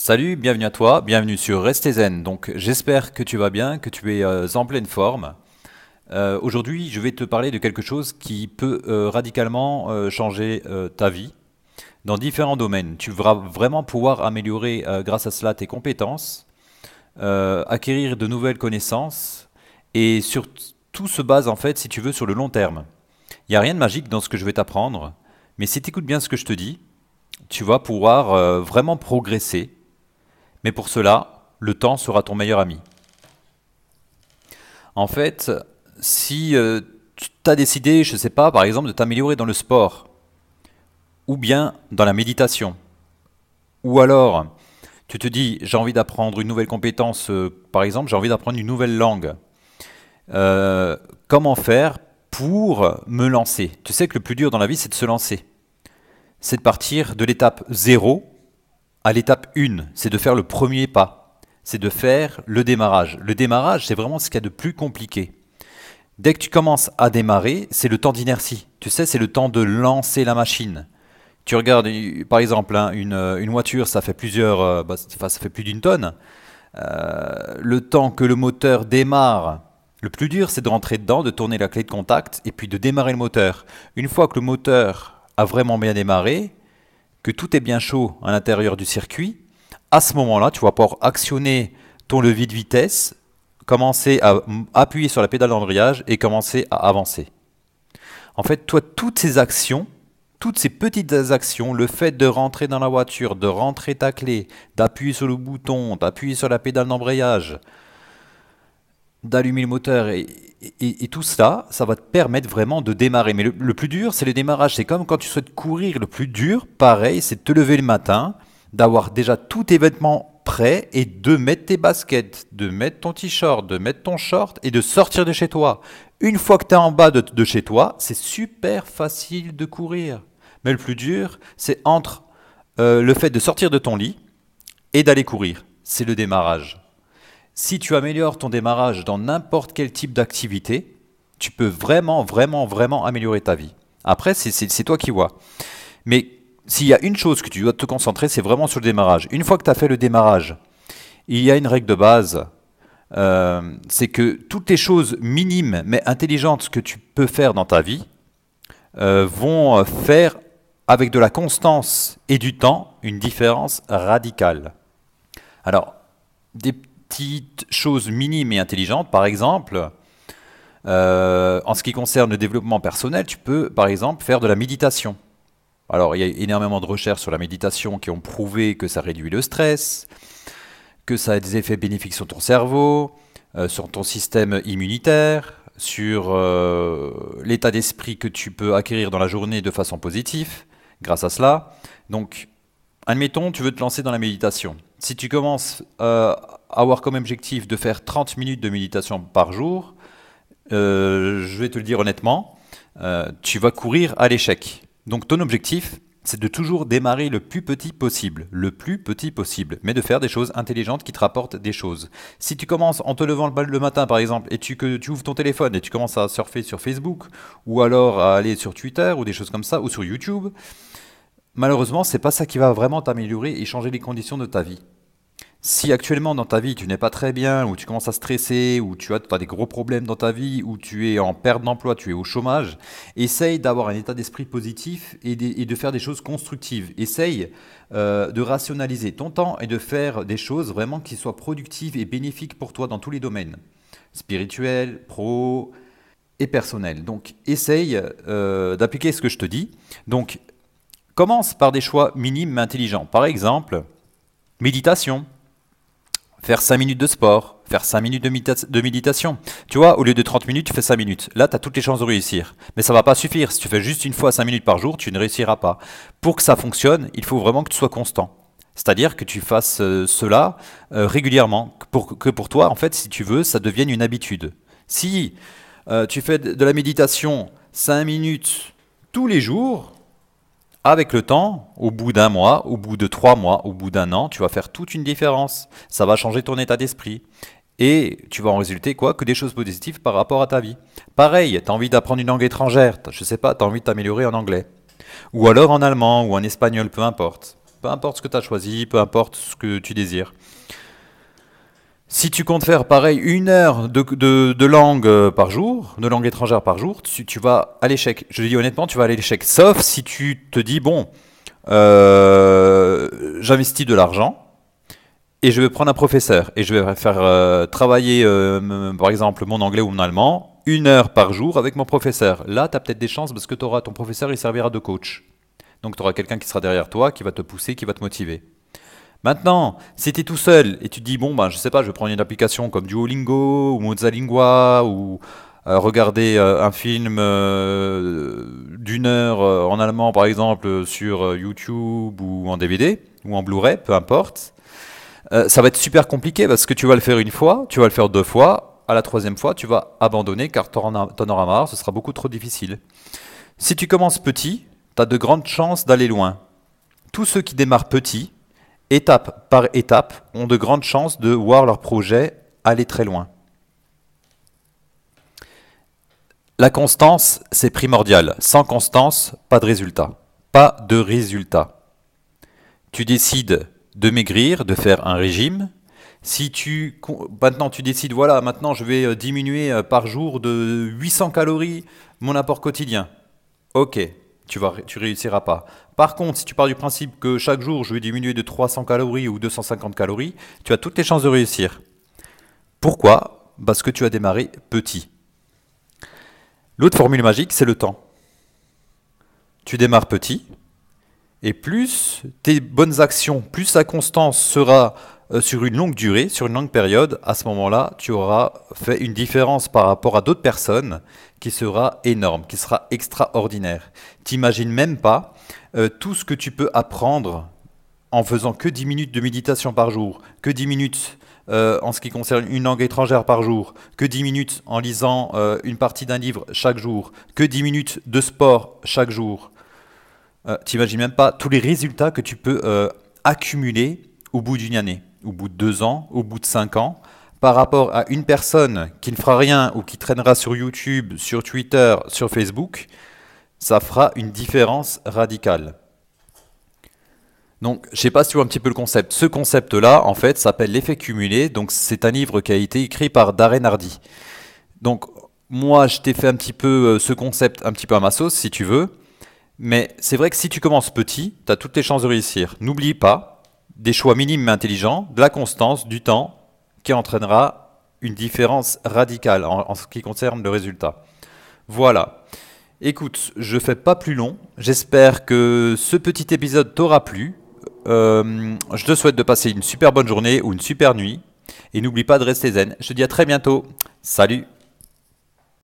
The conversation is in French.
Salut, bienvenue à toi, bienvenue sur Restez Zen. Donc j'espère que tu vas bien, que tu es euh, en pleine forme. Euh, Aujourd'hui, je vais te parler de quelque chose qui peut euh, radicalement changer ta vie dans différents domaines. Tu vas vraiment pouvoir améliorer grâce à cela tes compétences, acquérir de nouvelles connaissances et sur tout se base en fait, si tu veux, sur le long terme. Il n'y a rien de magique dans ce que je vais t'apprendre, mais si tu écoutes bien ce que je te dis, tu vas pouvoir vraiment progresser mais pour cela, le temps sera ton meilleur ami. En fait, si euh, tu as décidé, je ne sais pas, par exemple, de t'améliorer dans le sport, ou bien dans la méditation, ou alors tu te dis, j'ai envie d'apprendre une nouvelle compétence, euh, par exemple, j'ai envie d'apprendre une nouvelle langue, euh, comment faire pour me lancer? Tu sais que le plus dur dans la vie, c'est de se lancer. C'est de partir de l'étape zéro à l'étape 1, c'est de faire le premier pas. C'est de faire le démarrage. Le démarrage, c'est vraiment ce qu'il y a de plus compliqué. Dès que tu commences à démarrer, c'est le temps d'inertie. Tu sais, c'est le temps de lancer la machine. Tu regardes, par exemple, hein, une, voiture, ça fait plusieurs, euh, bah, ça fait plus d'une tonne. Euh, le temps que le moteur démarre, le plus dur, c'est de rentrer dedans, de tourner la clé de contact et puis de démarrer le moteur. Une fois que le moteur a vraiment bien démarré, que tout est bien chaud à l'intérieur du circuit, à ce moment-là, tu vas pouvoir actionner ton levier de vitesse, commencer à appuyer sur la pédale d'embrayage et commencer à avancer. En fait, toi, toutes ces actions, toutes ces petites actions, le fait de rentrer dans la voiture, de rentrer ta clé, d'appuyer sur le bouton, d'appuyer sur la pédale d'embrayage, d'allumer le moteur et, et- et tout cela, ça va te permettre vraiment de démarrer. Mais le, plus dur, c'est le démarrage. C'est comme quand tu souhaites courir. Le plus dur, pareil, c'est de te lever le matin, d'avoir déjà tous tes vêtements prêts et de mettre tes baskets, de mettre ton t-shirt, de mettre ton short et de sortir de chez toi. Une fois que tu es en bas de, de chez toi, c'est super facile de courir. Mais le plus dur, c'est entre euh, le fait de sortir de ton lit et d'aller courir. C'est le démarrage. Si tu améliores ton démarrage dans n'importe quel type d'activité, tu peux vraiment, vraiment, vraiment améliorer ta vie. Après, c'est toi qui vois. Mais s'il y a une chose que tu dois te concentrer, c'est vraiment sur le démarrage. Une fois que tu as fait le démarrage, il y a une règle de base, euh, c'est que toutes les choses minimes mais intelligentes que tu peux faire dans ta vie euh, vont faire, avec de la constance et du temps, une différence radicale. Alors, des petites choses minimes et intelligentes, par exemple, euh, en ce qui concerne le développement personnel, tu peux, par exemple, faire de la méditation. Alors, il y a énormément de recherches sur la méditation qui ont prouvé que ça réduit le stress, que ça a des effets bénéfiques sur ton cerveau, euh, sur ton système immunitaire, sur euh, l'état d'esprit que tu peux acquérir dans la journée de façon positive grâce à cela. Donc, admettons, tu veux te lancer dans la méditation. Si tu commences avoir comme objectif de faire 30 minutes de méditation par jour, euh, je vais te le dire honnêtement, euh, tu vas courir à l'échec. Donc ton objectif, c'est de toujours démarrer le plus petit possible, le plus petit possible, mais de faire des choses intelligentes qui te rapportent des choses. Si tu commences en te levant le matin par exemple, et tu, que tu ouvres ton téléphone et tu commences à surfer sur Facebook, ou alors à aller sur Twitter, ou des choses comme ça, ou sur YouTube, malheureusement, c'est pas ça qui va vraiment t'améliorer et changer les conditions de ta vie. Si actuellement dans ta vie tu n'es pas très bien, ou tu commences à stresser, ou tu as, des gros problèmes dans ta vie, ou tu es en perte d'emploi, tu es au chômage, essaye d'avoir un état d'esprit positif et de, faire des choses constructives. Essaye euh, de rationaliser ton temps et de faire des choses vraiment qui soient productives et bénéfiques pour toi dans tous les domaines. Spirituel, pro et personnel. Donc essaye euh, d'appliquer ce que je te dis. Donc commence par des choix minimes mais intelligents. Par exemple, méditation. Faire 5 minutes de sport, faire 5 minutes de, médita- de méditation. Tu vois, au lieu de 30 minutes, tu fais 5 minutes. Là, tu as toutes les chances de réussir. Mais ça va pas suffire. Si tu fais juste une fois 5 minutes par jour, tu ne réussiras pas. Pour que ça fonctionne, il faut vraiment que tu sois constant. C'est-à-dire que tu fasses euh, cela euh, régulièrement. Pour, que pour toi, en fait, si tu veux, ça devienne une habitude. Si euh, tu fais de la méditation 5 minutes tous les jours, avec le temps, au bout d'un mois, au bout de trois mois, au bout d'un an, tu vas faire toute une différence. Ça va changer ton état d'esprit. Et tu vas en résulter quoi Que des choses positives par rapport à ta vie. Pareil, tu as envie d'apprendre une langue étrangère, je sais pas, tu as envie de t'améliorer en anglais. Ou alors en allemand ou en espagnol, peu importe. Peu importe ce que tu as choisi, peu importe ce que tu désires. Si tu comptes faire pareil une heure de, langue euh, par jour, de langue étrangère par jour, tu, vas à l'échec. Je dis honnêtement, tu vas à l'échec. Sauf si tu te dis, bon, euh, j'investis de l'argent et je vais prendre un professeur et je vais faire euh, travailler, par exemple, mon anglais ou mon allemand une heure par jour avec mon professeur. Là, tu as peut-être des chances parce que tu ton professeur, il servira de coach. Donc tu auras quelqu'un qui sera derrière toi, qui va te pousser, qui va te motiver. Maintenant, si tu es tout seul et tu te dis, bon, ben, je sais pas, je vais prendre une application comme Duolingo ou Mozalingua ou euh, regarder euh, un film euh, d'une heure en allemand, par exemple, sur YouTube ou en DVD ou en Blu-ray, peu importe, ça va être super compliqué parce que tu vas le faire une fois, tu vas le faire deux fois, à la troisième fois, tu vas abandonner car tu en, marre, ce sera beaucoup trop difficile. Si tu commences petit, tu as de grandes chances d'aller loin. Tous ceux qui démarrent petits, étape par étape, ont de grandes chances de voir leur projet aller très loin. La constance, c'est primordial. Sans constance, pas de résultat. Pas de résultat. Tu décides de maigrir, de faire un régime. Si tu maintenant tu décides voilà, maintenant je vais euh, diminuer euh, par jour de 800 calories mon apport quotidien. OK, tu vas réussiras pas. Par contre, si tu pars du principe que chaque jour je vais diminuer de 300 calories ou 250 calories, tu as toutes les chances de réussir. Pourquoi? Parce que tu as démarré petit. L'autre formule magique, c'est le temps. Tu démarres petit, et plus tes bonnes actions, plus sa constance sera euh, sur une longue durée, sur une longue période, à ce moment-là, tu auras fait une différence par rapport à d'autres personnes qui sera énorme, qui sera extraordinaire. T'imagines même pas euh, tout ce que tu peux apprendre en faisant que 10 minutes de méditation par jour, que 10 minutes euh, en ce qui concerne une langue étrangère par jour, que 10 minutes en lisant une partie d'un livre chaque jour, que 10 minutes de sport chaque jour. T'imagines même pas tous les résultats que tu peux accumuler au bout d'une année au bout de deux ans, au bout de cinq ans, par rapport à une personne qui ne fera rien ou qui traînera sur YouTube, sur Twitter, sur Facebook, ça fera une différence radicale. Donc, je ne sais pas si tu vois un petit peu le concept. Ce concept-là, en fait, s'appelle l'effet cumulé. Donc, c'est un livre qui a été écrit par Darren Hardy. Donc, moi, je t'ai fait un petit peu euh, ce concept un petit peu à ma sauce, si tu veux. Mais c'est vrai que si tu commences petit, tu as toutes les chances de réussir. N'oublie pas, des choix minimes mais intelligents, de la constance, du temps, qui entraînera une différence radicale en, ce qui concerne le résultat. Voilà. Écoute, je ne fais pas plus long. J'espère que ce petit épisode t'aura plu. Euh, je te souhaite de passer une super bonne journée ou une super nuit. Et n'oublie pas de rester zen. Je te dis à très bientôt. Salut